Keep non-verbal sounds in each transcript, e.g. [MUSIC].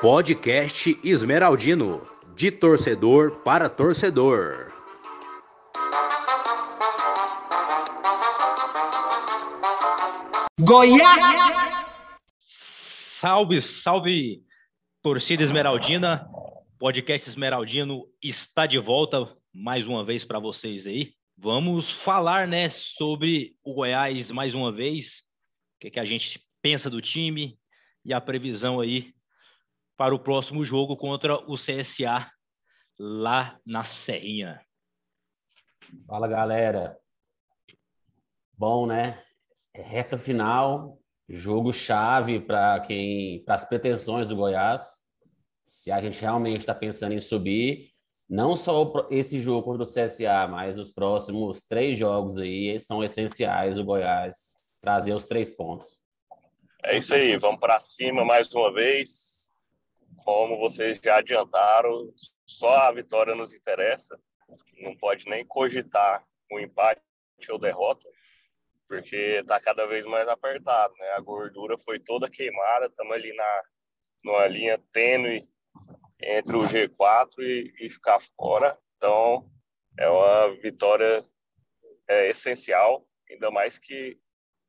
Podcast Esmeraldino, de torcedor para torcedor. Goiás! Salve, salve, torcida esmeraldina. Podcast Esmeraldino está de volta mais uma vez para vocês aí. Vamos falar, né, sobre o Goiás mais uma vez, que, que a gente pensa do time e a previsão aí para o próximo jogo contra o CSA lá na Serrinha. Fala, galera. Bom, né? É reta final, jogo chave para quem, para as pretensões do Goiás. Se a gente realmente está pensando em subir, não só esse jogo contra o CSA, mas os próximos três jogos aí são essenciais o Goiás trazer os três pontos. É isso aí, vamos para cima mais uma vez como vocês já adiantaram, só a vitória nos interessa. Não pode nem cogitar um empate ou derrota, porque está cada vez mais apertado, né? A gordura foi toda queimada, estamos ali na numa linha tênue entre o G4 e, e ficar fora. Então, é uma vitória é, essencial, ainda mais que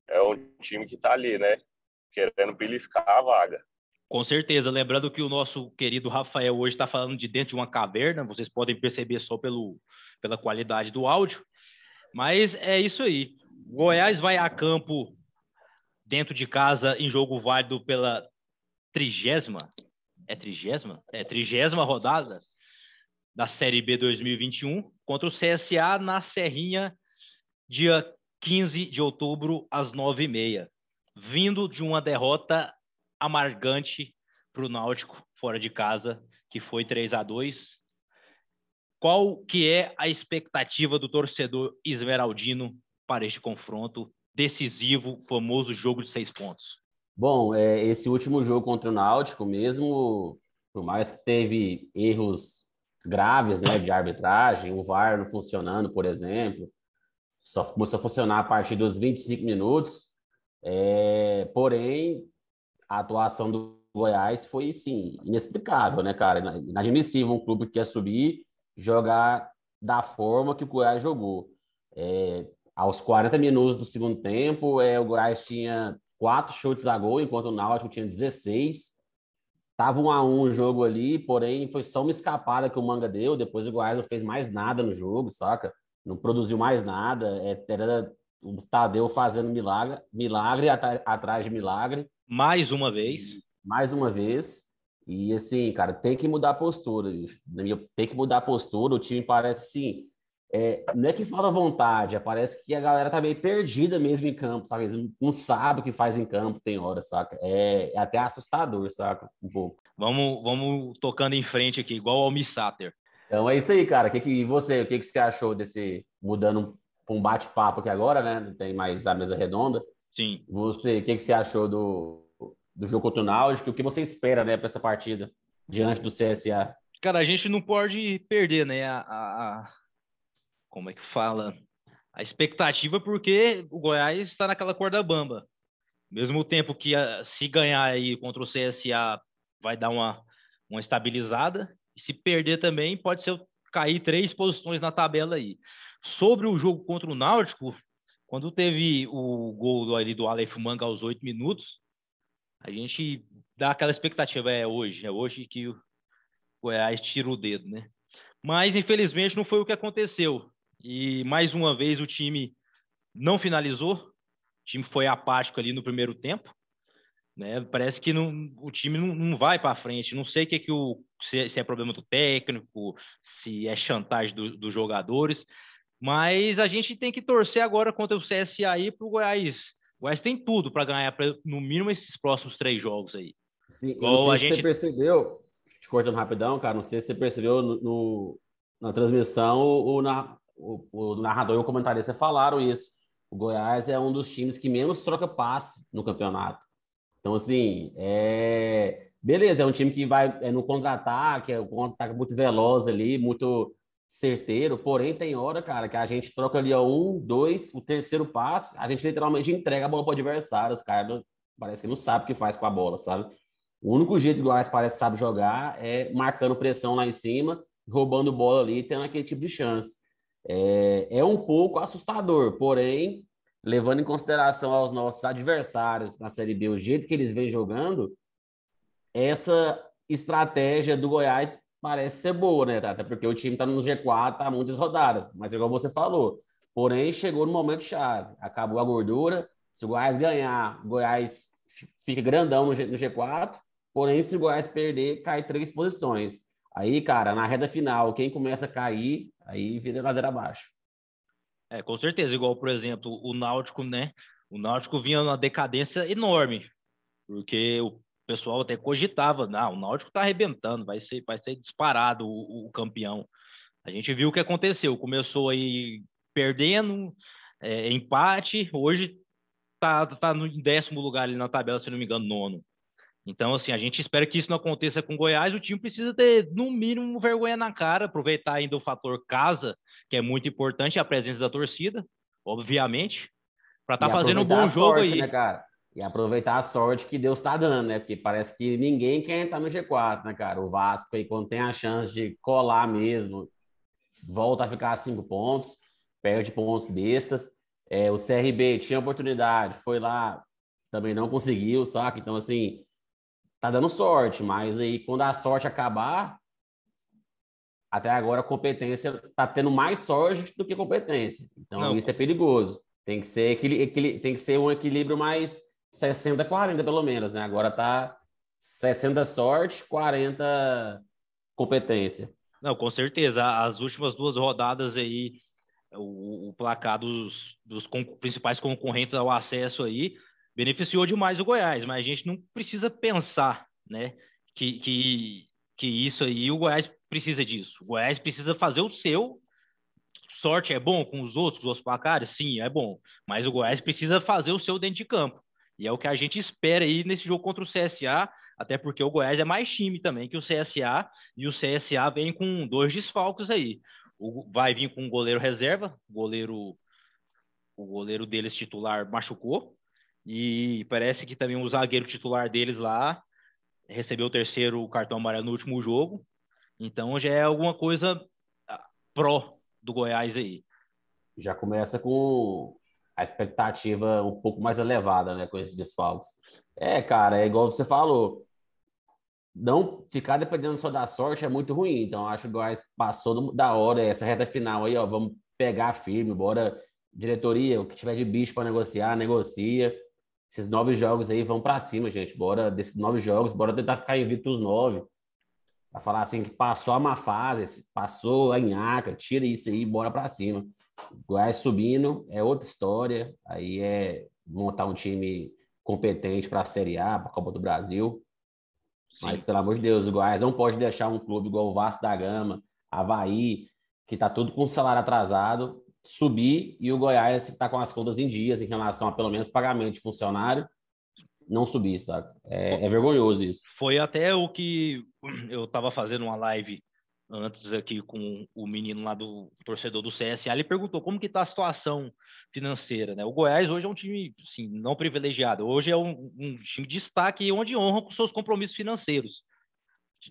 é um time que está ali, né? Querendo beliscar a vaga. Com certeza. Lembrando que o nosso querido Rafael hoje está falando de dentro de uma caverna, vocês podem perceber só pelo, pela qualidade do áudio. Mas é isso aí. Goiás vai a campo dentro de casa em jogo válido pela trigésima. É trigésima? É trigésima rodada da Série B 2021 contra o CSA na Serrinha, dia 15 de outubro, às nove e meia. Vindo de uma derrota amargante para o Náutico fora de casa, que foi 3 a 2 Qual que é a expectativa do torcedor esmeraldino para este confronto decisivo, famoso jogo de seis pontos? Bom, é, esse último jogo contra o Náutico, mesmo por mais que teve erros graves né, de arbitragem, o VAR não funcionando, por exemplo, só começou a funcionar a partir dos 25 minutos, é, porém a atuação do Goiás foi, sim, inexplicável, né, cara? Inadmissível um clube que quer subir, jogar da forma que o Goiás jogou. É, aos 40 minutos do segundo tempo, é, o Goiás tinha quatro chutes a gol, enquanto o Náutico tinha 16. Tava um a um o jogo ali, porém foi só uma escapada que o Manga deu. Depois o Goiás não fez mais nada no jogo, saca? Não produziu mais nada. É, era o Tadeu fazendo milagre, milagre atrás de milagre. Mais uma vez. Mais uma vez. E assim, cara, tem que mudar a postura. Tem que mudar a postura. O time parece assim. É, não é que falta vontade, é, parece que a galera tá meio perdida mesmo em campo, sabe? Eles não sabe o que faz em campo, tem hora, saca? É, é até assustador, saca? Um pouco. Vamos, vamos tocando em frente aqui, igual ao Missater. Então é isso aí, cara. Que que você, o que, que você achou desse mudando para um bate-papo aqui agora, né? Não tem mais a mesa redonda. Sim. Você, o que, que você achou do, do jogo contra o Náutico? O que você espera, né, para essa partida diante do CSA? Cara, a gente não pode perder, né, a, a como é que fala? A expectativa, porque o Goiás está naquela corda bamba. Mesmo tempo que se ganhar aí contra o CSA vai dar uma, uma estabilizada, e se perder também pode ser cair três posições na tabela aí. Sobre o jogo contra o Náutico, quando teve o gol ali do Aleph Manga aos oito minutos, a gente dá aquela expectativa, é hoje, é hoje que o Goiás tira o dedo, né? Mas, infelizmente, não foi o que aconteceu. E, mais uma vez, o time não finalizou, o time foi apático ali no primeiro tempo, né? Parece que não, o time não, não vai para frente. Não sei o que, que o, se, se, é problema do técnico, se é chantagem do, dos jogadores, mas a gente tem que torcer agora contra o CSA aí para o Goiás. O Goiás tem tudo para ganhar, pra, no mínimo, esses próximos três jogos aí. Sim, não sei se gente... você percebeu, te cortando rapidão, cara, não sei se você percebeu no, no na transmissão, o, o, o, narrador e o comentarista falaram isso. O Goiás é um dos times que menos troca passe no campeonato. Então, assim, é... beleza, é um time que vai é no contra-ataque, é um contra-ataque muito veloz ali, muito certeiro, porém tem hora, cara, que a gente troca ali ó, um, dois, o terceiro passe, a gente literalmente entrega a bola para o adversário, os caras parece que não sabe o que faz com a bola, sabe? O único jeito que o Goiás parece sabe jogar é marcando pressão lá em cima, roubando bola ali tendo aquele tipo de chance. É, é um pouco assustador, porém, levando em consideração aos nossos adversários na Série B, o jeito que eles vêm jogando, essa estratégia do Goiás parece ser boa, né, Até Porque o time está no G4 há muitas rodadas, mas igual você falou. Porém, chegou no momento chave. Acabou a gordura. Se o Goiás ganhar, o Goiás fica grandão no, G, no G4. Porém, se o Goiás perder, cai três posições. Aí, cara, na reta final, quem começa a cair, aí vira ladeira abaixo. É, com certeza. Igual, por exemplo, o Náutico, né? O Náutico vinha numa decadência enorme. Porque o pessoal até cogitava, não, o Náutico está arrebentando, vai ser, vai ser disparado o, o, campeão. A gente viu o que aconteceu, começou aí perdendo, é, empate, hoje tá, tá no décimo lugar ali na tabela, se não me engano, nono. Então, assim, a gente espera que isso não aconteça com o Goiás, o time precisa ter, no mínimo, vergonha na cara, aproveitar ainda o fator casa, que é muito importante, a presença da torcida, obviamente, para estar tá fazendo um bom jogo sorte, aí. Né, cara? E aproveitar a sorte que Deus está dando, né? Porque parece que ninguém quer entrar no G4, né, cara? O Vasco aí, quando tem a chance de colar mesmo, volta a ficar a cinco pontos, perde pontos bestas. É, o CRB tinha oportunidade, foi lá, também não conseguiu, saca? Então, assim, tá dando sorte, mas aí quando a sorte acabar, até agora a competência tá tendo mais sorte do que competência. Então, não. isso é perigoso. Tem que ser, tem que ser um equilíbrio mais 60, 40 pelo menos, né? Agora tá 60 sorte, 40 competência. Não, com certeza. As últimas duas rodadas aí, o, o placar dos, dos principais concorrentes ao acesso aí beneficiou demais o Goiás, mas a gente não precisa pensar, né? Que, que, que isso aí, o Goiás precisa disso. O Goiás precisa fazer o seu. Sorte é bom com os outros, os placares? Sim, é bom. Mas o Goiás precisa fazer o seu dentro de campo. E é o que a gente espera aí nesse jogo contra o CSA, até porque o Goiás é mais time também que o CSA, e o CSA vem com dois desfalques aí. O, vai vir com um goleiro reserva, goleiro, o goleiro deles titular machucou, e parece que também o zagueiro titular deles lá recebeu o terceiro cartão amarelo no último jogo. Então já é alguma coisa ah, pró do Goiás aí. Já começa com a expectativa um pouco mais elevada, né, com esses desfalques. É, cara, é igual você falou. Não ficar dependendo só da sorte é muito ruim. Então, acho que o Goiás passou da hora essa reta final aí, ó. Vamos pegar firme, bora, diretoria, o que tiver de bicho para negociar, negocia. Esses nove jogos aí vão para cima, gente. Bora, desses nove jogos, bora tentar ficar invicto os nove. Pra falar assim que passou a má fase, passou a nhaca, tira isso aí, bora para cima. Goiás subindo é outra história. Aí é montar um time competente para a Série A, para a Copa do Brasil. Sim. Mas, pelo amor de Deus, o Goiás não pode deixar um clube igual o Vasco da Gama, Havaí, que está tudo com salário atrasado, subir e o Goiás está com as contas em dias em relação a pelo menos pagamento de funcionário, não subir, sabe? É, é vergonhoso isso. Foi até o que eu estava fazendo uma live antes aqui com o menino lá do torcedor do CSA, ele perguntou como que está a situação financeira, né? O Goiás hoje é um time, assim, não privilegiado, hoje é um, um time de destaque onde honra com seus compromissos financeiros,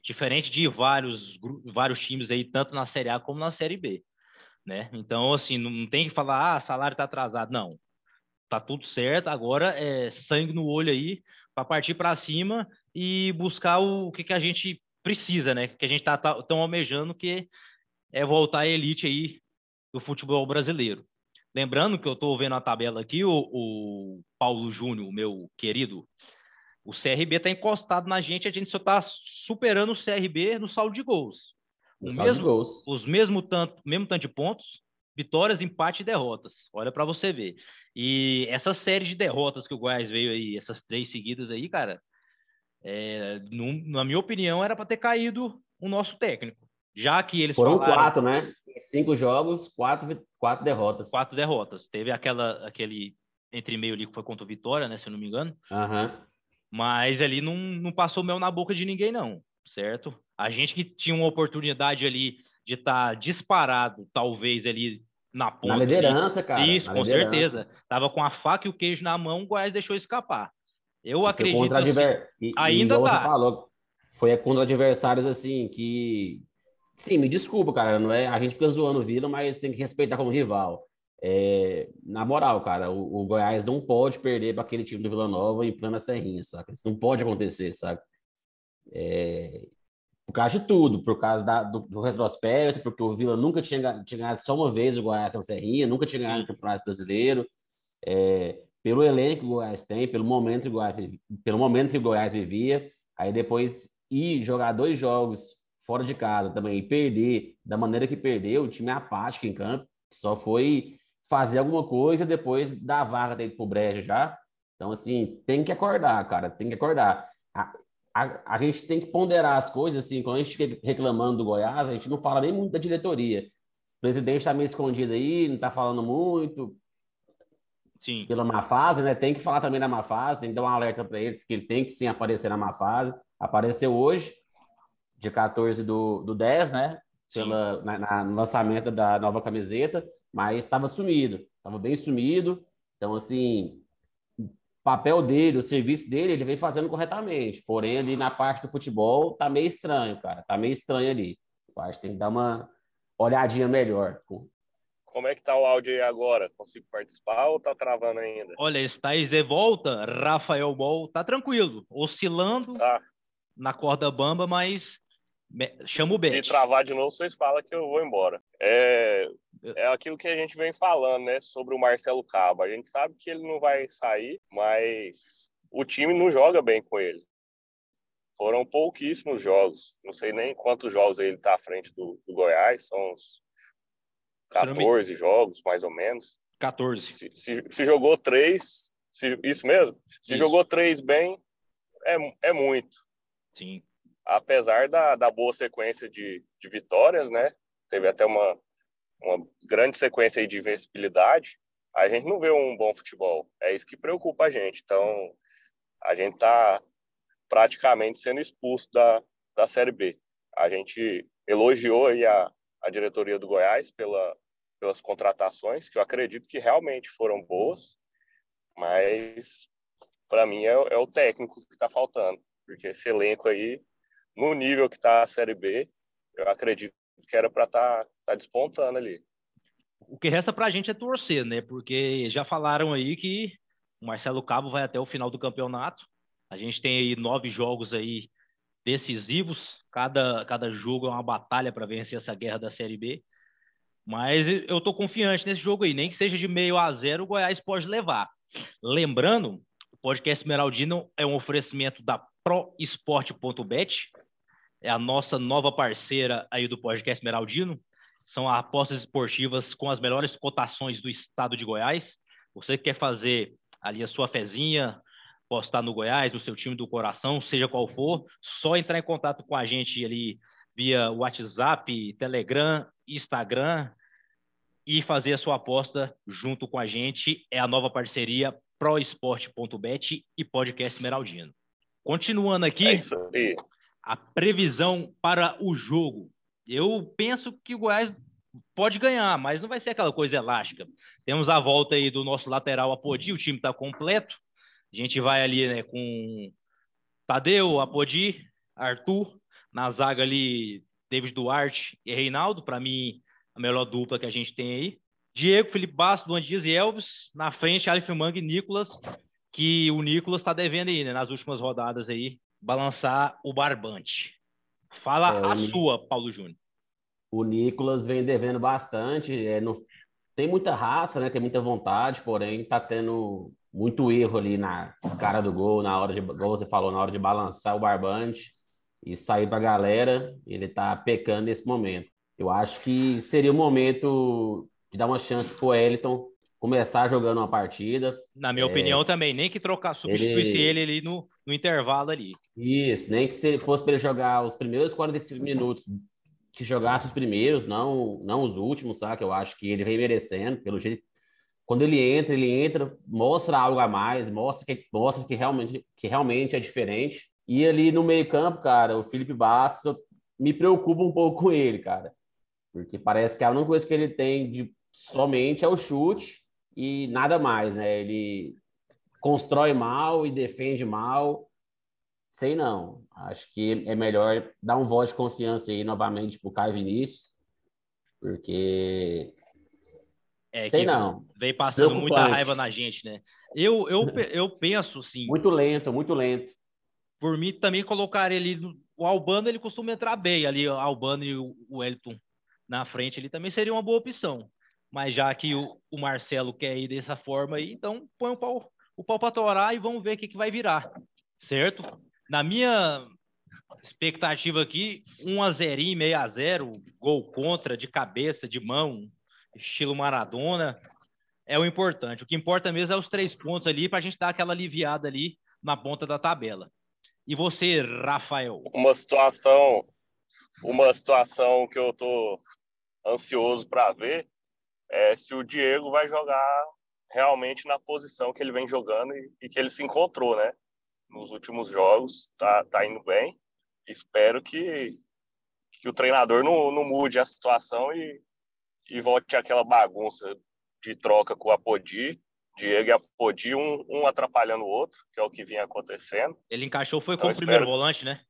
diferente de vários, vários times aí, tanto na Série A como na Série B, né? Então, assim, não tem que falar, ah, salário está atrasado, não. Tá tudo certo, agora é sangue no olho aí para partir para cima e buscar o que, que a gente precisa, né? Que a gente está tá, tão almejando que é voltar à elite aí do futebol brasileiro. Lembrando que eu estou vendo a tabela aqui, o, o Paulo Júnior, meu querido, o CRB está encostado na gente, a gente só está superando o CRB no saldo de gols. O mesmo, gols. Os mesmo tanto, mesmo tanto de pontos, vitórias, empate e derrotas. Olha para você ver. E essa série de derrotas que o Goiás veio aí, essas três seguidas aí, cara, é, na minha opinião, era para ter caído o nosso técnico. Já que eles Foram falaram... quatro, né? cinco jogos, quatro, quatro derrotas. Quatro derrotas. Teve aquela, aquele entre meio ali que foi contra o Vitória, né? Se eu não me engano. Uhum. Mas ali não, não passou mel na boca de ninguém, não. Certo? A gente que tinha uma oportunidade ali de estar tá disparado, talvez ali na ponta. Na liderança, cara. Isso, com liderança. certeza. Tava com a faca e o queijo na mão, o Goiás deixou escapar. Eu E acredito. Contra assim, adver... e, ainda e tá. você falou, foi contra adversários assim que. Sim, me desculpa, cara. Não é... A gente fica zoando o Vila, mas tem que respeitar como rival. É, Na moral, cara, o, o Goiás não pode perder para aquele time do Vila Nova em plena serrinha, saca? Isso não pode acontecer, saca? É, Por causa de tudo, por causa da- do, do retrospecto, porque o Vila nunca tinha, tinha ganhado só uma vez o Goiás na serrinha, nunca tinha ganhado o Campeonato Brasileiro. É, pelo elenco que o Goiás tem, pelo momento que o Goiás, pelo momento que o Goiás vivia, aí depois ir jogar dois jogos fora de casa também e perder da maneira que perdeu, o time é apático em campo, só foi fazer alguma coisa depois dar a vaga dele pro Brejo já. Então, assim, tem que acordar, cara, tem que acordar. A, a, gente tem que ponderar as coisas, assim, quando a gente fica reclamando do Goiás, a gente não fala nem muito da diretoria. O presidente está meio escondido aí, não está falando muito, Sim. pela má fase, né? Tem que falar também da má fase, tem que dar um alerta para ele, que ele tem que sim aparecer na má fase. Apareceu hoje, dia 14 do, do 10, né? Pela, na, na- no lançamento da nova camiseta, mas estava sumido, estava bem sumido. Então, assim, papel dele, o serviço dele, ele vem fazendo corretamente. Porém, ali na parte do futebol, tá meio estranho, cara. Tá meio estranho ali. Eu acho que tem que dar uma olhadinha melhor. Como é que tá o áudio aí agora? Consigo participar ou tá travando ainda? Olha, estáis de volta, Rafael Bol. Tá tranquilo, oscilando Tá. na corda bamba, mas me- chama o Bet. travar de novo, vocês falam que eu vou embora. É, é aquilo que a gente vem falando, né? Sobre o Marcelo Cabo. A gente sabe que ele não vai sair, mas o time não joga bem com ele. Foram pouquíssimos jogos. Não sei nem quantos jogos ele tá à frente do, do Goiás. São uns 14 jogos, mais ou menos. 14. Se, se- se jogou três, se- isso mesmo? Se Isso. jogou três bem, é, é muito. Sim. Apesar da, da boa sequência de, de vitórias, né? Teve até uma, uma grande sequência de invencibilidade. A gente não vê um bom futebol. É isso que preocupa a gente. Então, a gente está praticamente sendo expulso da, da Série B. A gente elogiou a, a diretoria do Goiás pela, pelas contratações, que eu acredito que realmente foram boas, mas para mim é, é o técnico que está faltando, porque esse elenco aí, no nível que está a Série B, eu acredito que era para estar tá, tá despontando ali. O que resta pra gente é torcer, né? Porque já falaram aí que o Marcelo Cabo vai até o final do campeonato. A gente tem aí nove jogos aí decisivos. Cada, cada jogo é uma batalha para vencer essa guerra da Série B. Mas eu tô confiante nesse jogo aí. Nem que seja de meio a zero, o Goiás pode levar. Lembrando, o podcast Esmeraldino é um oferecimento da ProEsport.bet. É a nossa nova parceira aí do podcast Esmeraldino são apostas esportivas com as melhores cotações do estado de Goiás. Você que quer fazer ali a sua fezinha, postar no Goiás, no seu time do coração, seja qual for, só entrar em contato com a gente ali via WhatsApp, Telegram, Instagram e fazer a sua aposta junto com a gente. É a nova parceria proesporte.bet e podcast Esmeraldino. Continuando aqui, É isso aí. A previsão para o jogo. Eu penso que o Goiás pode ganhar, mas não vai ser aquela coisa elástica. Temos a volta aí do nosso lateral Apodi, o time está completo. A gente vai ali né, com Tadeu, Apodi, Arthur, na zaga ali David Duarte e Reinaldo, para mim a melhor dupla que a gente tem aí. Diego, Felipe Bastos, Luan Dias e Elvis, na frente Alif Mang e Nicolas, que o Nicolas está devendo aí, né, nas últimas rodadas aí, balançar o barbante. Fala É, a o sua, Paulo Júnior. O Nicolas vem devendo bastante, é, tem muita raça, né? Tem muita vontade, porém tá tendo muito erro ali na cara do gol, na hora de, igual você falou, na hora de balançar o barbante e sair para a galera, ele tá pecando nesse momento. Eu acho que seria o momento de dar uma chance pro Wellington começar jogando uma partida, Na minha É. opinião também, nem que trocar, substituísse Ele- ele, ali no, no intervalo ali. Isso, nem que se fosse para ele jogar os primeiros 45 minutos, que jogasse os primeiros, não, não os últimos, sabe? Eu acho que ele vem merecendo, pelo jeito. Quando ele entra, ele entra, mostra algo a mais, mostra que, mostra que, realmente, que realmente é diferente. E ali no meio-campo, cara, o Felipe Bastos, me preocupa um pouco com ele, cara. Porque parece que a única coisa que ele tem de somente é o chute e nada mais, né? Ele constrói mal e defende mal. Sei não. Acho que é melhor dar um voto de confiança aí novamente pro Caio Vinícius, porque É, sei que não. Vem passando muita raiva na gente, né? Eu, eu, eu penso, sim, Muito lento, muito lento. por mim também colocar ele. O Albano, ele costuma entrar bem ali, o Albano e o o Wellington na frente, ele também seria uma boa opção. Mas já que o, o Marcelo quer ir dessa forma aí, então põe o pau, o pau pra torar e vamos ver o que, que vai virar. Certo? Na minha expectativa aqui, 1 a 0 meio a 0 gol contra, de cabeça, de mão, estilo Maradona, é o importante. O que importa mesmo é os três pontos ali para a gente dar aquela aliviada ali na ponta da tabela. E você, Rafael? Uma situação, uma situação que eu tô ansioso para ver é se o Diego vai jogar realmente na posição que ele vem jogando e, e que ele se encontrou, né? Nos últimos jogos, tá, tá indo bem. Espero que, que o treinador não, não mude a situação e, e volte àquela bagunça de troca com o Apodi, Diego e Apodi, um, um atrapalhando o outro, que é o que vinha acontecendo. Ele encaixou, foi Então, como primeiro espero- volante, né?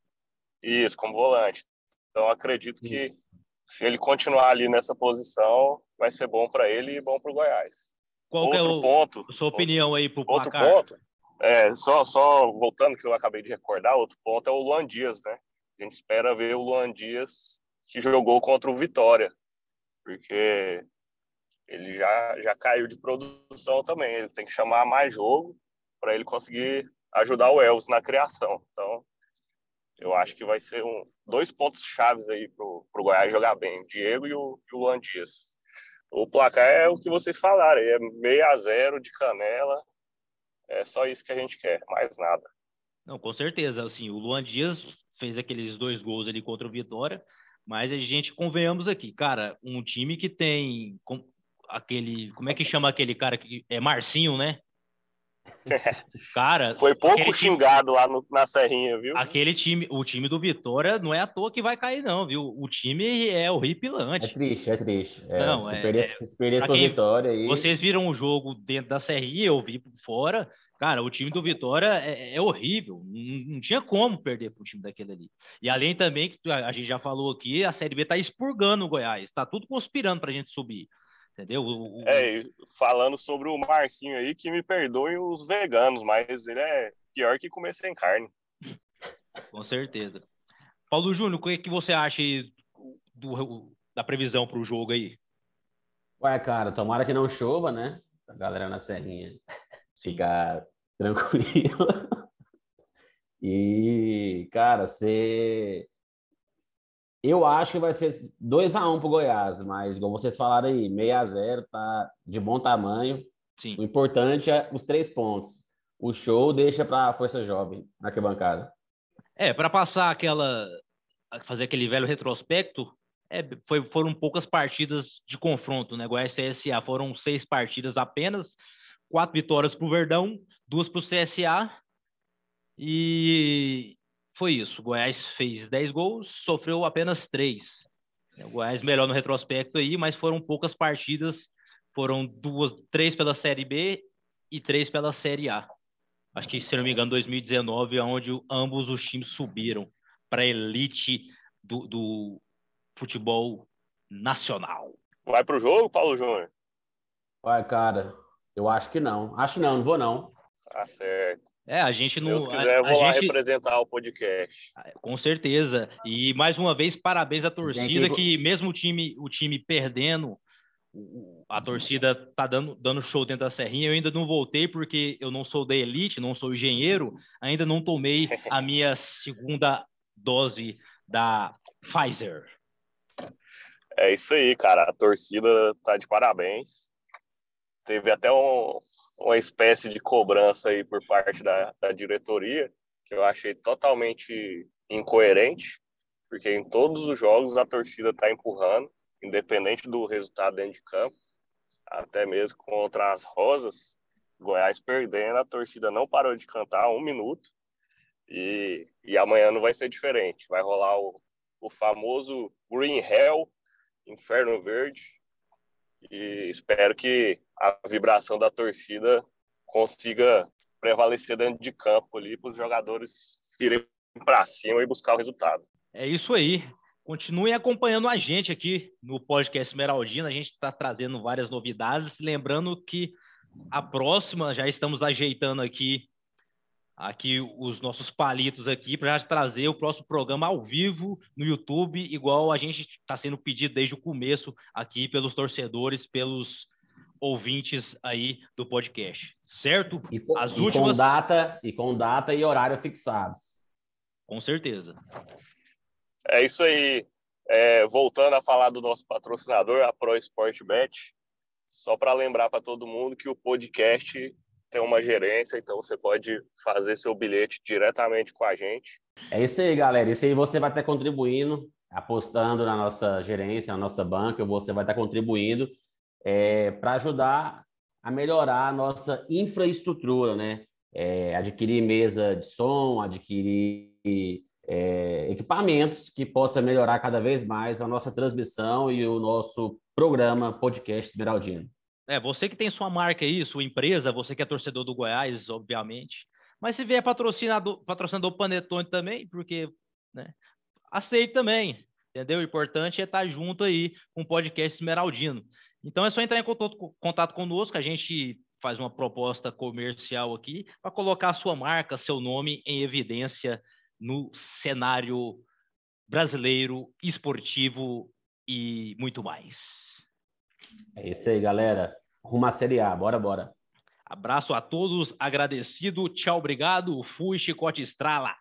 Isso, como volante. Então, acredito que se ele continuar ali nessa posição, vai ser bom para ele e bom para o Goiás. Qual é Outro o, ponto, sua opinião aí pro outro placar? ponto, é, só, só voltando que eu acabei de recordar, outro ponto é o Luan Dias, né? A gente espera ver o Luan Dias que jogou contra o Vitória, porque ele já, já caiu de produção também. Ele tem que chamar mais jogo para ele conseguir ajudar o Elvis na criação. Então, eu acho que vai ser um, dois pontos chaves aí pro, pro Goiás jogar bem, o Diego e o, e o Luan Dias. O placar é o que vocês falaram, é meio a zero de canela. É só isso que a gente quer, mais nada. Não, com certeza. Assim, o Luan Dias fez aqueles dois gols ali contra o Vitória, mas a gente convenhamos aqui, cara, um time que tem aquele, como é que chama aquele cara que é Marcinho, né? [LAUGHS] Cara, Foi pouco aquele time- xingado lá no- na Serrinha, viu? Aquele time, o time do Vitória não é à toa que vai cair, não, viu? O time é É horripilante. triste, é triste. É, Não, se é- perder, se perder quem- vitória aí. Vocês viram o jogo dentro da Serrinha, eu vi por fora. Cara, o time do Vitória é, é horrível. Não, não tinha como perder para o time daquele ali. E além também, que a a gente já falou aqui, a Série B tá expurgando o Goiás. Tá tudo conspirando para a gente subir. Entendeu? O- o- É, falando sobre o Marcinho aí, que me perdoem os veganos, mas ele é pior que comer sem carne. Com certeza. Paulo Júnior, o que, que você acha do- da previsão para o jogo aí? Ué, cara, tomara que não chova, né? A galera na Serrinha [LAUGHS] ficar tranquila. [LAUGHS] E, cara, você. Eu acho que vai ser 2x1 pro Goiás, mas, igual vocês falaram aí, 6x0 tá de bom tamanho. Sim. O importante é os três pontos. O show deixa pra Força Jovem na arquibancada. É, para passar aquela. fazer aquele velho retrospecto, é, foi- foram poucas partidas de confronto, né? Goiás e CSA foram seis partidas apenas, quatro vitórias para o Verdão, duas para o CSA, e foi isso. O Goiás fez 10 gols, sofreu apenas três. O Goiás melhor no retrospecto aí, mas foram poucas partidas, foram duas, três pela Série B e três pela Série A acho que, se não me engano, 2019, onde ambos os times subiram para a elite do, do futebol nacional. Vai pro jogo, Paulo Júnior? Ué, cara, eu acho que não. Acho não, não vou não. Tá certo. É, a gente Se não. Deus a- quiser, eu a vou lá gente- representar o podcast. Com certeza. E mais uma vez, parabéns à torcida, que- que mesmo o time, o time perdendo, a torcida tá dando, dando show dentro da Serrinha. Eu ainda não voltei porque eu não sou da elite, não sou engenheiro, ainda não tomei a [LAUGHS] minha segunda dose da Pfizer. É isso aí, cara. A torcida tá de parabéns. Teve até um- uma espécie de cobrança aí por parte da, da diretoria, que eu achei totalmente incoerente, porque em todos os jogos a torcida tá empurrando, independente do resultado dentro de campo, até mesmo contra as Rosas, Goiás perdendo, a torcida não parou de cantar um minuto, e, e amanhã não vai ser diferente. Vai rolar o, o famoso Green Hell Inferno Verde. E espero que a vibração da torcida consiga prevalecer dentro de campo ali para os jogadores irem para cima e buscar o resultado. É isso aí. Continuem acompanhando a gente aqui no podcast Esmeraldina. A gente está trazendo várias novidades. Lembrando que a próxima já estamos ajeitando aqui aqui os nossos palitos aqui para trazer o próximo programa ao vivo no YouTube, igual a gente está sendo pedido desde o começo aqui pelos torcedores, pelos ouvintes aí do podcast, certo? E, com, As últimas... com data e com data e horário fixados. Com certeza. É isso aí. É, voltando a falar do nosso patrocinador, a Pro Sport Bet, só para lembrar para todo mundo que o podcast tem uma gerência, então você pode fazer seu bilhete diretamente com a gente. É isso aí, galera. Isso aí você vai estar contribuindo, apostando na nossa gerência, na nossa banca, você vai estar contribuindo é, para ajudar a melhorar a nossa infraestrutura, né? É, adquirir mesa de som, adquirir é, equipamentos que possa melhorar cada vez mais a nossa transmissão e o nosso programa podcast Esmeraldino. É, você que tem sua marca aí, sua empresa, você que é torcedor do Goiás, obviamente. Mas se vier patrocinador, patrocinador Panetone também, porque né, aceito também, entendeu? O importante é estar junto aí com o podcast Esmeraldino. Então é só entrar em contato, contato conosco, a gente faz uma proposta comercial aqui para colocar a sua marca, seu nome em evidência no cenário brasileiro, esportivo e muito mais. É isso aí, galera. Rumo à Série A. Bora, bora. Abraço a todos, agradecido. Tchau, obrigado. Fui, Chicote Estrala.